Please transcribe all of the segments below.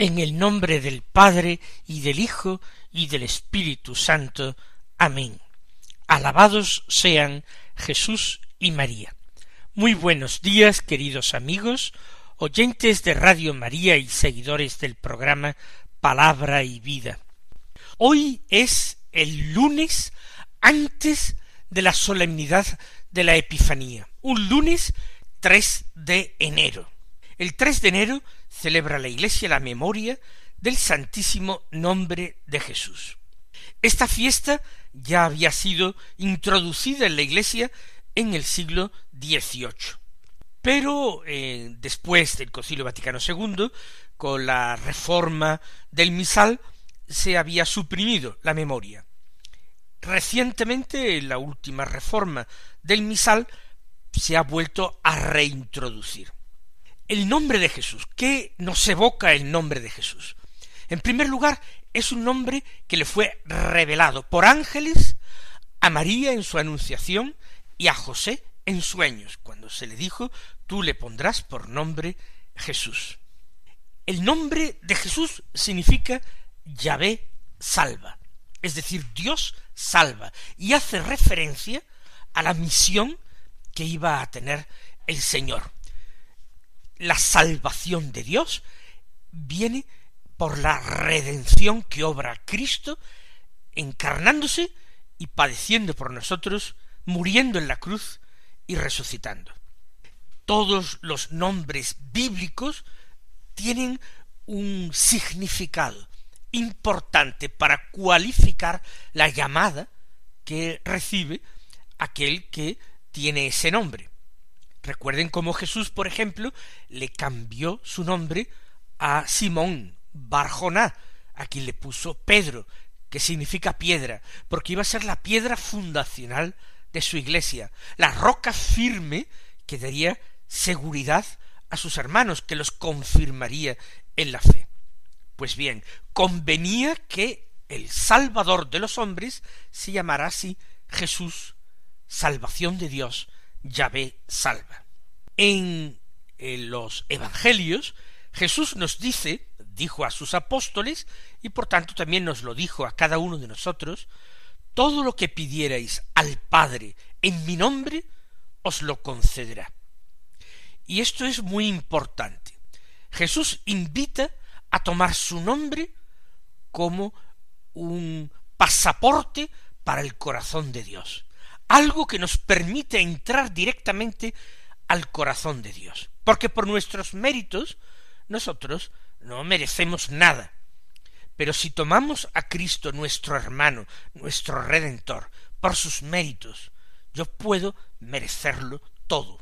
En el nombre del Padre y del Hijo y del Espíritu Santo. Amén. Alabados sean Jesús y María. Muy buenos días, queridos amigos, oyentes de Radio María y seguidores del programa Palabra y Vida. Hoy es el lunes antes de la solemnidad de la Epifanía, un lunes 3 de enero. El 3 de enero celebra la Iglesia la memoria del Santísimo Nombre de Jesús. Esta fiesta ya había sido introducida en la Iglesia en el siglo XVIII. Pero eh, después del Concilio Vaticano II, con la reforma del misal, se había suprimido la memoria. Recientemente, la última reforma del misal se ha vuelto a reintroducir. El nombre de Jesús. ¿Qué nos evoca el nombre de Jesús? En primer lugar, es un nombre que le fue revelado por ángeles a María en su anunciación y a José en sueños, cuando se le dijo, tú le pondrás por nombre Jesús. El nombre de Jesús significa Yahvé salva, es decir, Dios salva, y hace referencia a la misión que iba a tener el Señor la salvación de Dios viene por la redención que obra Cristo encarnándose y padeciendo por nosotros, muriendo en la cruz y resucitando. Todos los nombres bíblicos tienen un significado importante para cualificar la llamada que recibe aquel que tiene ese nombre. Recuerden cómo Jesús, por ejemplo, le cambió su nombre a Simón Barjoná, a quien le puso Pedro, que significa piedra, porque iba a ser la piedra fundacional de su iglesia, la roca firme que daría seguridad a sus hermanos, que los confirmaría en la fe. Pues bien, convenía que el Salvador de los hombres se llamara así Jesús, salvación de Dios, Yahvé salva. En, los Evangelios, Jesús nos dice, dijo a sus apóstoles, y por tanto también nos lo dijo a cada uno de nosotros, todo lo que pidierais al Padre en mi nombre, os lo concederá. Y esto es muy importante. Jesús invita a tomar su nombre como un pasaporte para el corazón de Dios algo que nos permite entrar directamente al corazón de Dios. Porque por nuestros méritos nosotros no merecemos nada. Pero si tomamos a Cristo nuestro hermano, nuestro Redentor, por sus méritos, yo puedo merecerlo todo.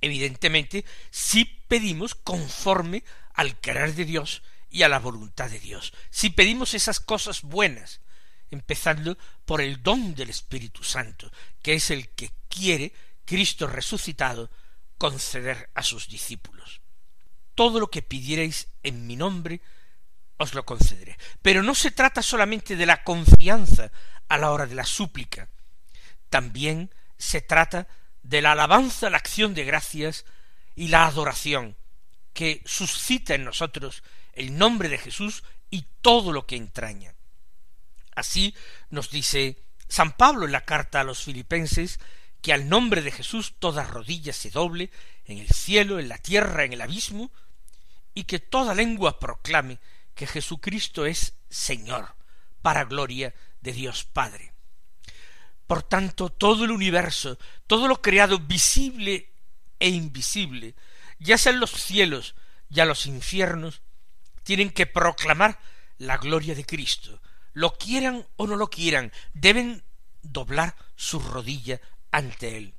Evidentemente, si pedimos conforme al querer de Dios y a la voluntad de Dios, si pedimos esas cosas buenas, empezando por el don del Espíritu Santo, que es el que quiere Cristo resucitado conceder a sus discípulos. Todo lo que pidierais en mi nombre, os lo concederé. Pero no se trata solamente de la confianza a la hora de la súplica, también se trata de la alabanza, la acción de gracias y la adoración que suscita en nosotros el nombre de Jesús y todo lo que entraña. Así nos dice San Pablo en la carta a los filipenses que al nombre de Jesús toda rodilla se doble en el cielo, en la tierra, en el abismo, y que toda lengua proclame que Jesucristo es Señor, para gloria de Dios Padre. Por tanto, todo el universo, todo lo creado visible e invisible, ya sean los cielos, ya los infiernos, tienen que proclamar la gloria de Cristo, lo quieran o no lo quieran, deben doblar su rodilla ante Él.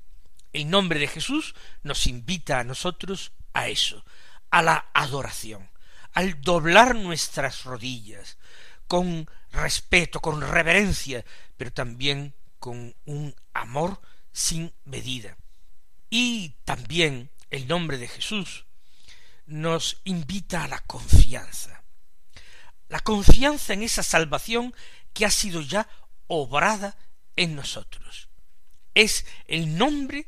El nombre de Jesús nos invita a nosotros a eso, a la adoración, al doblar nuestras rodillas, con respeto, con reverencia, pero también con un amor sin medida. Y también el nombre de Jesús nos invita a la confianza. La confianza en esa salvación que ha sido ya obrada en nosotros. Es el nombre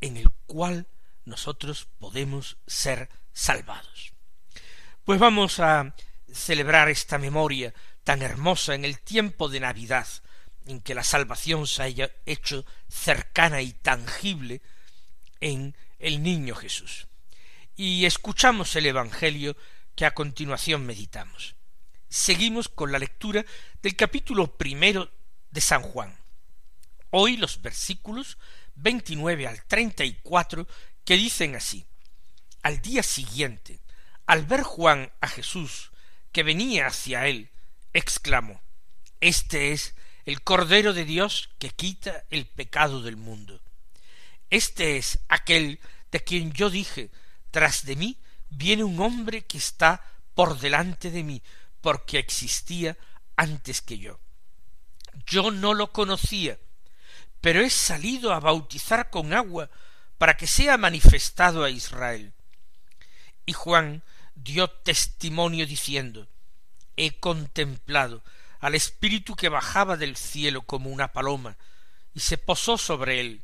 en el cual nosotros podemos ser salvados. Pues vamos a celebrar esta memoria tan hermosa en el tiempo de Navidad, en que la salvación se haya hecho cercana y tangible en el niño Jesús. Y escuchamos el Evangelio que a continuación meditamos. Seguimos con la lectura del capítulo primero de San Juan. Hoy los versículos 29 al 34 que dicen así. Al día siguiente, al ver Juan a Jesús que venía hacia él, exclamó, Este es el Cordero de Dios que quita el pecado del mundo. Este es aquel de quien yo dije, tras de mí viene un hombre que está por delante de mí, porque existía antes que yo. Yo no lo conocía, pero he salido a bautizar con agua para que sea manifestado a Israel. Y Juan dio testimonio diciendo, he contemplado al Espíritu que bajaba del cielo como una paloma, y se posó sobre él.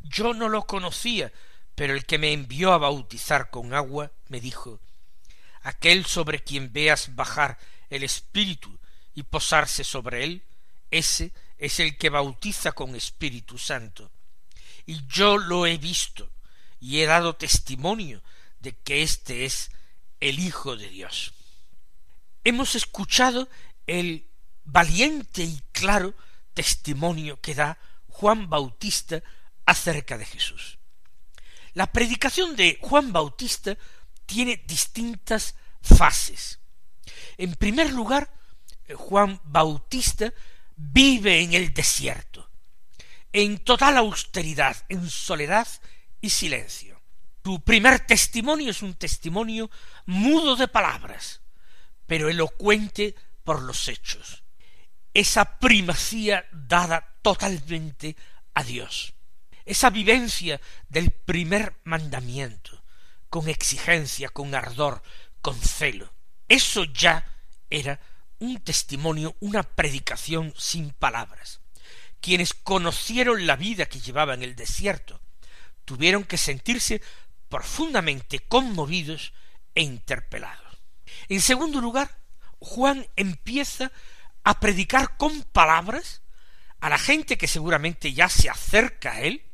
Yo no lo conocía, pero el que me envió a bautizar con agua me dijo, aquel sobre quien veas bajar el Espíritu y posarse sobre él, ese es el que bautiza con Espíritu Santo. Y yo lo he visto y he dado testimonio de que éste es el Hijo de Dios. Hemos escuchado el valiente y claro testimonio que da Juan Bautista acerca de Jesús. La predicación de Juan Bautista tiene distintas fases. En primer lugar, Juan Bautista vive en el desierto, en total austeridad, en soledad y silencio. Su primer testimonio es un testimonio mudo de palabras, pero elocuente por los hechos. Esa primacía dada totalmente a Dios. Esa vivencia del primer mandamiento, con exigencia, con ardor, con celo. Eso ya era un testimonio, una predicación sin palabras. Quienes conocieron la vida que llevaba en el desierto tuvieron que sentirse profundamente conmovidos e interpelados. En segundo lugar, Juan empieza a predicar con palabras a la gente que seguramente ya se acerca a él,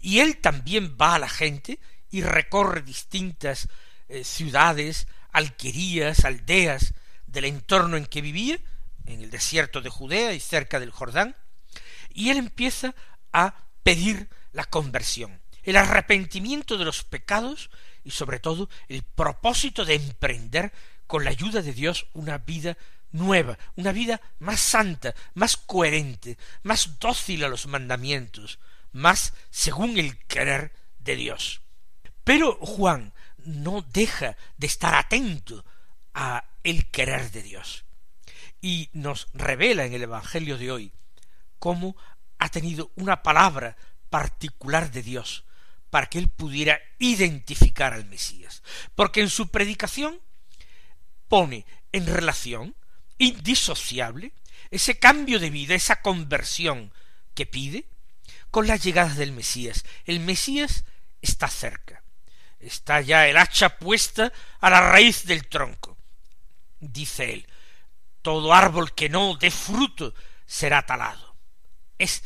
y él también va a la gente y recorre distintas eh, ciudades, alquerías, aldeas, del entorno en que vivía, en el desierto de Judea y cerca del Jordán, y él empieza a pedir la conversión, el arrepentimiento de los pecados y sobre todo el propósito de emprender con la ayuda de Dios una vida nueva, una vida más santa, más coherente, más dócil a los mandamientos, más según el querer de Dios. Pero Juan no deja de estar atento a el querer de Dios. Y nos revela en el Evangelio de hoy cómo ha tenido una palabra particular de Dios para que él pudiera identificar al Mesías. Porque en su predicación pone en relación indisociable ese cambio de vida, esa conversión que pide con la llegada del Mesías. El Mesías está cerca. Está ya el hacha puesta a la raíz del tronco dice él, todo árbol que no dé fruto será talado. Es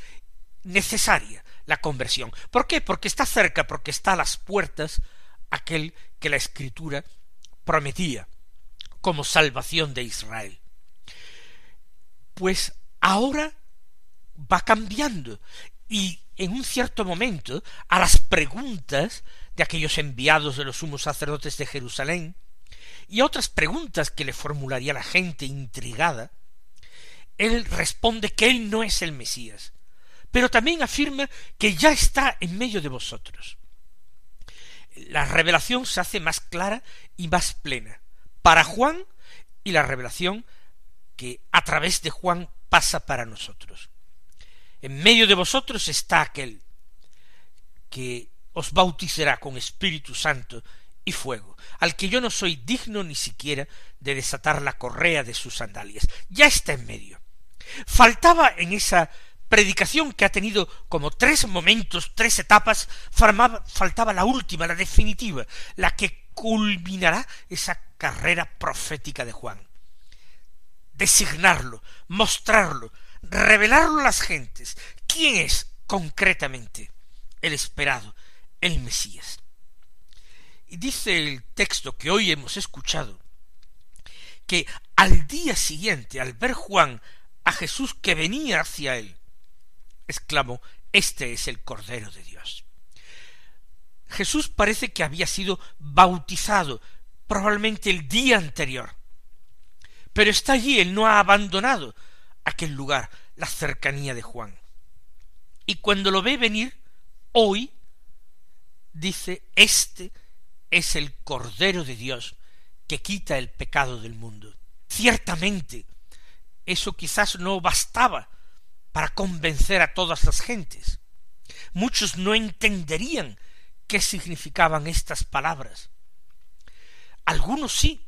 necesaria la conversión. ¿Por qué? Porque está cerca, porque está a las puertas aquel que la escritura prometía como salvación de Israel. Pues ahora va cambiando y en un cierto momento a las preguntas de aquellos enviados de los sumos sacerdotes de Jerusalén y otras preguntas que le formularía la gente intrigada, él responde que él no es el Mesías, pero también afirma que ya está en medio de vosotros. La revelación se hace más clara y más plena para Juan y la revelación que a través de Juan pasa para nosotros. En medio de vosotros está aquel que os bautizará con Espíritu Santo y fuego, al que yo no soy digno ni siquiera de desatar la correa de sus sandalias. Ya está en medio. Faltaba en esa predicación que ha tenido como tres momentos, tres etapas, faltaba la última, la definitiva, la que culminará esa carrera profética de Juan. Designarlo, mostrarlo, revelarlo a las gentes. ¿Quién es concretamente el esperado, el Mesías? Y dice el texto que hoy hemos escuchado, que al día siguiente, al ver Juan a Jesús que venía hacia él, exclamó, Este es el Cordero de Dios. Jesús parece que había sido bautizado probablemente el día anterior, pero está allí, él no ha abandonado aquel lugar, la cercanía de Juan. Y cuando lo ve venir, hoy, dice, Este es el Cordero de Dios que quita el pecado del mundo. Ciertamente, eso quizás no bastaba para convencer a todas las gentes. Muchos no entenderían qué significaban estas palabras. Algunos sí.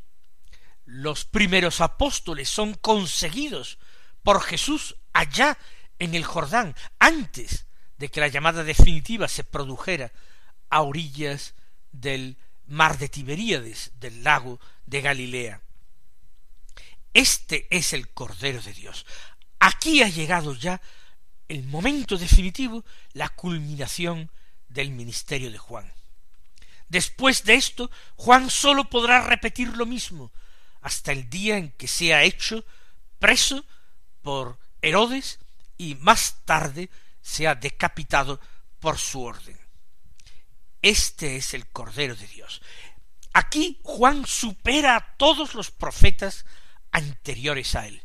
Los primeros apóstoles son conseguidos por Jesús allá en el Jordán, antes de que la llamada definitiva se produjera a orillas del mar de Tiberíades, del lago de Galilea. Este es el Cordero de Dios. Aquí ha llegado ya el momento definitivo, la culminación del ministerio de Juan. Después de esto, Juan sólo podrá repetir lo mismo hasta el día en que sea hecho preso por Herodes y más tarde sea decapitado por su orden. Este es el Cordero de Dios. Aquí Juan supera a todos los profetas anteriores a él.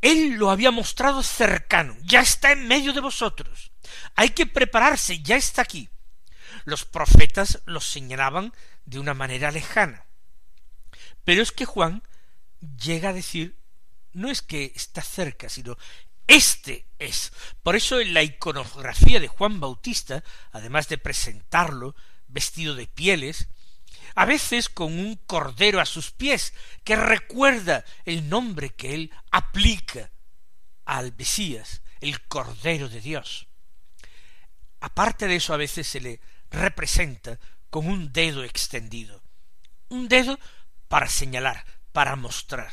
Él lo había mostrado cercano, ya está en medio de vosotros. Hay que prepararse, ya está aquí. Los profetas lo señalaban de una manera lejana. Pero es que Juan llega a decir, no es que está cerca, sino este es. Por eso en la iconografía de Juan Bautista, además de presentarlo vestido de pieles, a veces con un cordero a sus pies, que recuerda el nombre que él aplica al Mesías, el Cordero de Dios. Aparte de eso, a veces se le representa con un dedo extendido, un dedo para señalar, para mostrar.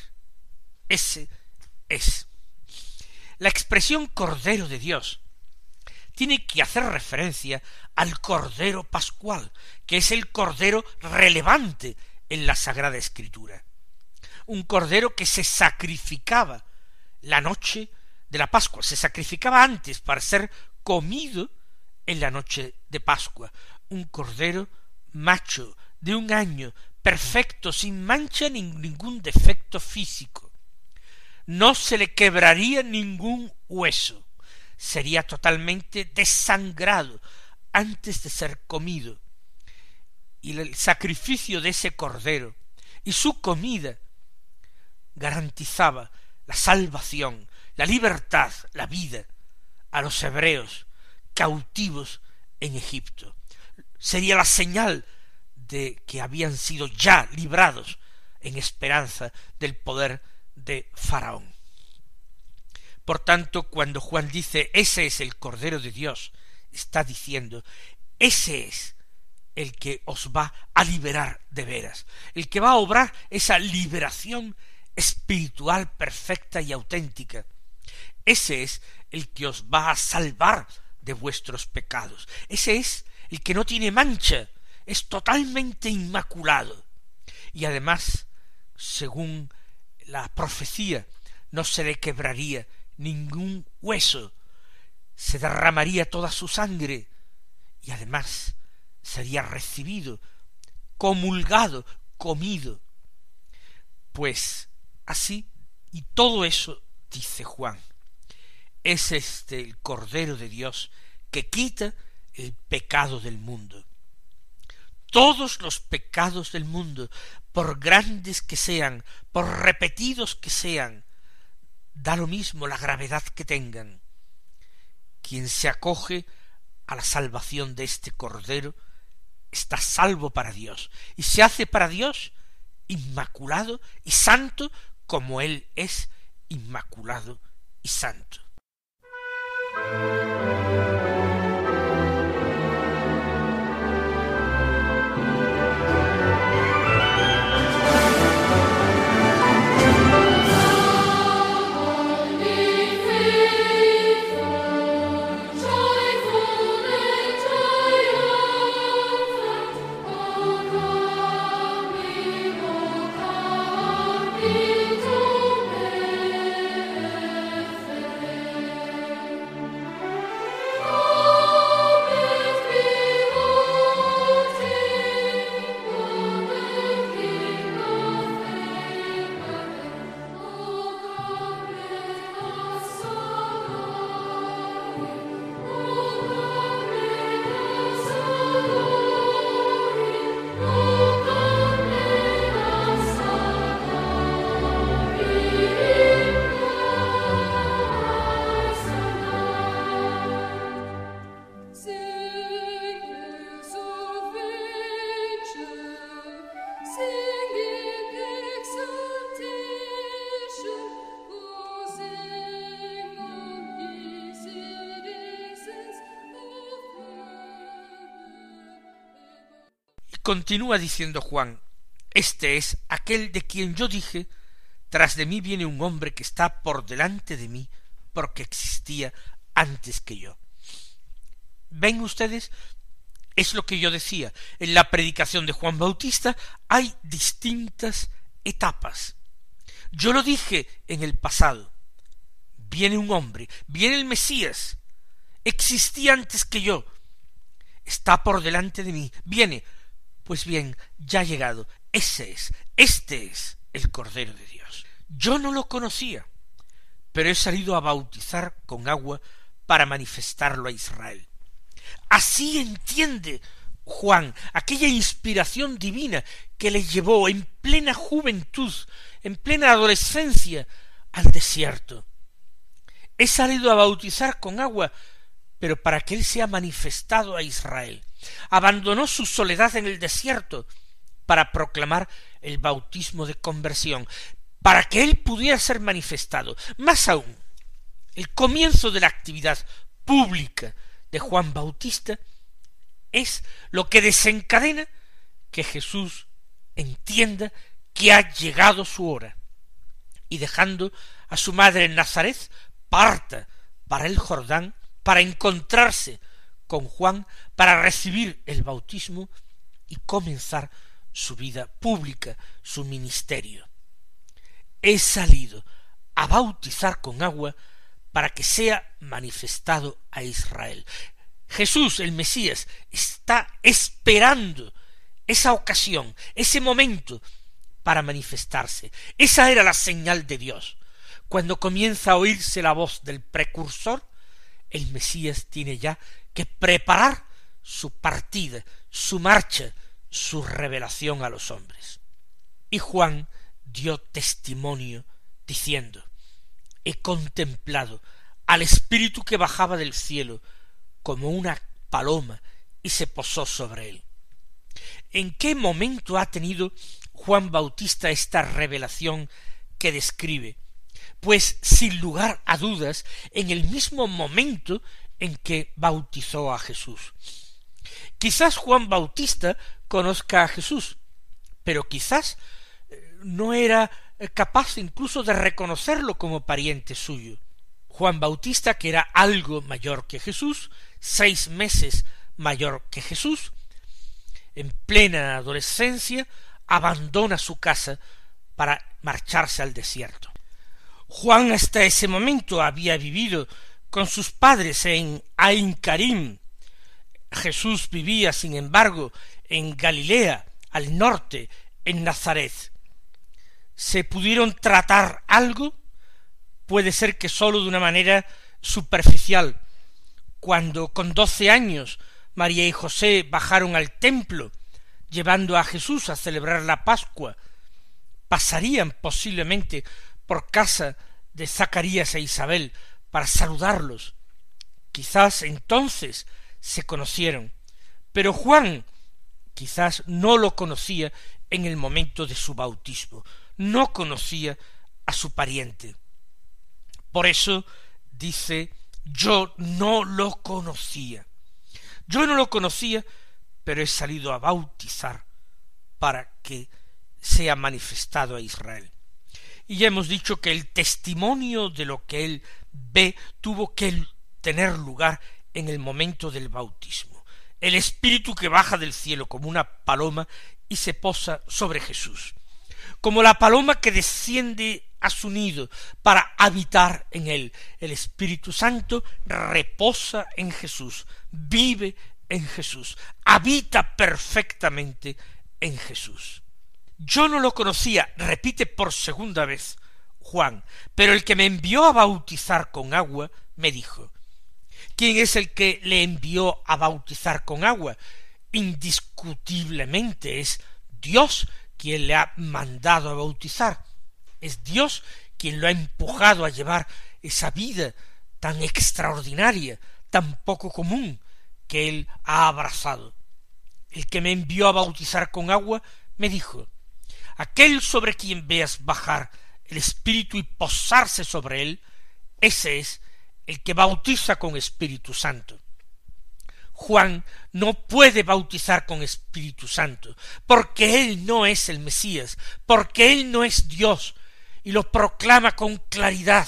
Ese es. La expresión Cordero de Dios tiene que hacer referencia al Cordero Pascual, que es el Cordero relevante en la Sagrada Escritura. Un Cordero que se sacrificaba la noche de la Pascua, se sacrificaba antes para ser comido en la noche de Pascua. Un Cordero macho de un año, perfecto, sin mancha ni ningún defecto físico. No se le quebraría ningún hueso sería totalmente desangrado antes de ser comido. Y el sacrificio de ese cordero y su comida garantizaba la salvación, la libertad, la vida a los hebreos cautivos en Egipto. Sería la señal de que habían sido ya librados en esperanza del poder Faraón. Por tanto, cuando Juan dice ese es el Cordero de Dios, está diciendo ese es el que os va a liberar de veras, el que va a obrar esa liberación espiritual perfecta y auténtica. Ese es el que os va a salvar de vuestros pecados. Ese es el que no tiene mancha, es totalmente inmaculado. Y además, según la profecía, no se le quebraría ningún hueso, se derramaría toda su sangre y además sería recibido, comulgado, comido. Pues así, y todo eso, dice Juan, es este el Cordero de Dios que quita el pecado del mundo. Todos los pecados del mundo, por grandes que sean, por repetidos que sean, da lo mismo la gravedad que tengan. Quien se acoge a la salvación de este Cordero está salvo para Dios y se hace para Dios inmaculado y santo como Él es inmaculado y santo. Continúa diciendo Juan, Este es aquel de quien yo dije, tras de mí viene un hombre que está por delante de mí, porque existía antes que yo. ¿Ven ustedes? Es lo que yo decía. En la predicación de Juan Bautista hay distintas etapas. Yo lo dije en el pasado. Viene un hombre, viene el Mesías, existía antes que yo, está por delante de mí, viene, pues bien, ya ha llegado. Ese es, este es el Cordero de Dios. Yo no lo conocía, pero he salido a bautizar con agua para manifestarlo a Israel. Así entiende Juan aquella inspiración divina que le llevó en plena juventud, en plena adolescencia, al desierto. He salido a bautizar con agua, pero para que él sea manifestado a Israel abandonó su soledad en el desierto para proclamar el bautismo de conversión, para que él pudiera ser manifestado. Más aún, el comienzo de la actividad pública de Juan Bautista es lo que desencadena que Jesús entienda que ha llegado su hora y dejando a su madre en Nazaret parta para el Jordán para encontrarse con Juan para recibir el bautismo y comenzar su vida pública, su ministerio. He salido a bautizar con agua para que sea manifestado a Israel. Jesús, el Mesías, está esperando esa ocasión, ese momento para manifestarse. Esa era la señal de Dios. Cuando comienza a oírse la voz del precursor, el Mesías tiene ya que preparar su partida, su marcha, su revelación a los hombres. Y Juan dio testimonio diciendo, he contemplado al Espíritu que bajaba del cielo como una paloma y se posó sobre él. ¿En qué momento ha tenido Juan Bautista esta revelación que describe? Pues sin lugar a dudas, en el mismo momento en que bautizó a Jesús. Quizás Juan Bautista conozca a Jesús, pero quizás eh, no era eh, capaz incluso de reconocerlo como pariente suyo. Juan Bautista, que era algo mayor que Jesús, seis meses mayor que Jesús, en plena adolescencia, abandona su casa para marcharse al desierto. Juan hasta ese momento había vivido con sus padres en Ain Karim. Jesús vivía, sin embargo, en Galilea, al norte, en Nazaret. ¿Se pudieron tratar algo? Puede ser que sólo de una manera superficial. Cuando con doce años María y José bajaron al templo, llevando a Jesús a celebrar la Pascua, pasarían posiblemente por casa de Zacarías e Isabel para saludarlos. Quizás entonces se conocieron, pero Juan quizás no lo conocía en el momento de su bautismo, no conocía a su pariente. Por eso dice yo no lo conocía. Yo no lo conocía, pero he salido a bautizar para que sea manifestado a Israel. Y ya hemos dicho que el testimonio de lo que él ve tuvo que tener lugar en el momento del bautismo. El espíritu que baja del cielo como una paloma y se posa sobre Jesús. Como la paloma que desciende a su nido para habitar en él. El Espíritu Santo reposa en Jesús, vive en Jesús, habita perfectamente en Jesús. Yo no lo conocía, repite por segunda vez Juan, pero el que me envió a bautizar con agua me dijo, ¿quién es el que le envió a bautizar con agua? Indiscutiblemente es Dios quien le ha mandado a bautizar. Es Dios quien lo ha empujado a llevar esa vida tan extraordinaria, tan poco común, que él ha abrazado. El que me envió a bautizar con agua me dijo aquel sobre quien veas bajar el Espíritu y posarse sobre él, ese es el que bautiza con Espíritu Santo. Juan no puede bautizar con Espíritu Santo, porque él no es el Mesías, porque él no es Dios, y lo proclama con claridad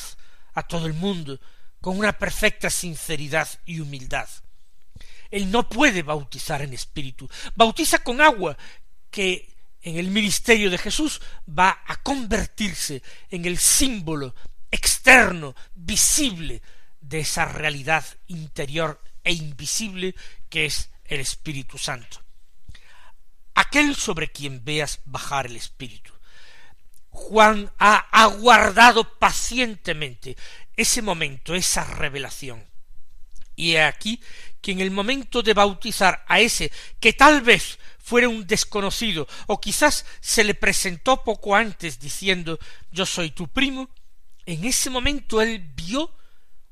a todo el mundo, con una perfecta sinceridad y humildad. Él no puede bautizar en espíritu, bautiza con agua, que en el ministerio de Jesús va a convertirse en el símbolo externo, visible, de esa realidad interior e invisible que es el Espíritu Santo. Aquel sobre quien veas bajar el Espíritu, Juan ha aguardado pacientemente ese momento, esa revelación. Y he aquí que en el momento de bautizar a ese que tal vez fuera un desconocido, o quizás se le presentó poco antes diciendo yo soy tu primo, en ese momento él vio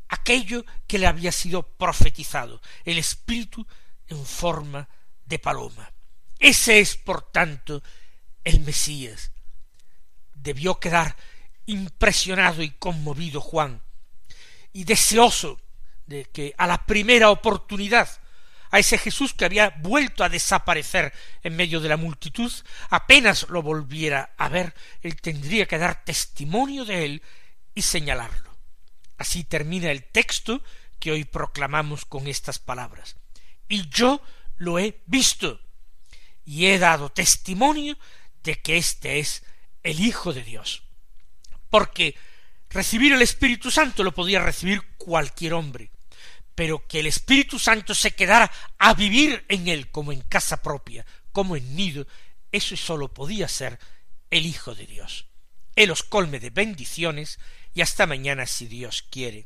aquello que le había sido profetizado, el espíritu en forma de paloma. Ese es, por tanto, el Mesías, debió quedar impresionado y conmovido Juan, y deseoso de que a la primera oportunidad a ese Jesús que había vuelto a desaparecer en medio de la multitud, apenas lo volviera a ver, él tendría que dar testimonio de él y señalarlo. Así termina el texto que hoy proclamamos con estas palabras. Y yo lo he visto y he dado testimonio de que éste es el Hijo de Dios. Porque recibir el Espíritu Santo lo podía recibir cualquier hombre, pero que el Espíritu Santo se quedara a vivir en él como en casa propia, como en nido, eso sólo podía ser el Hijo de Dios. Él os colme de bendiciones y hasta mañana si Dios quiere.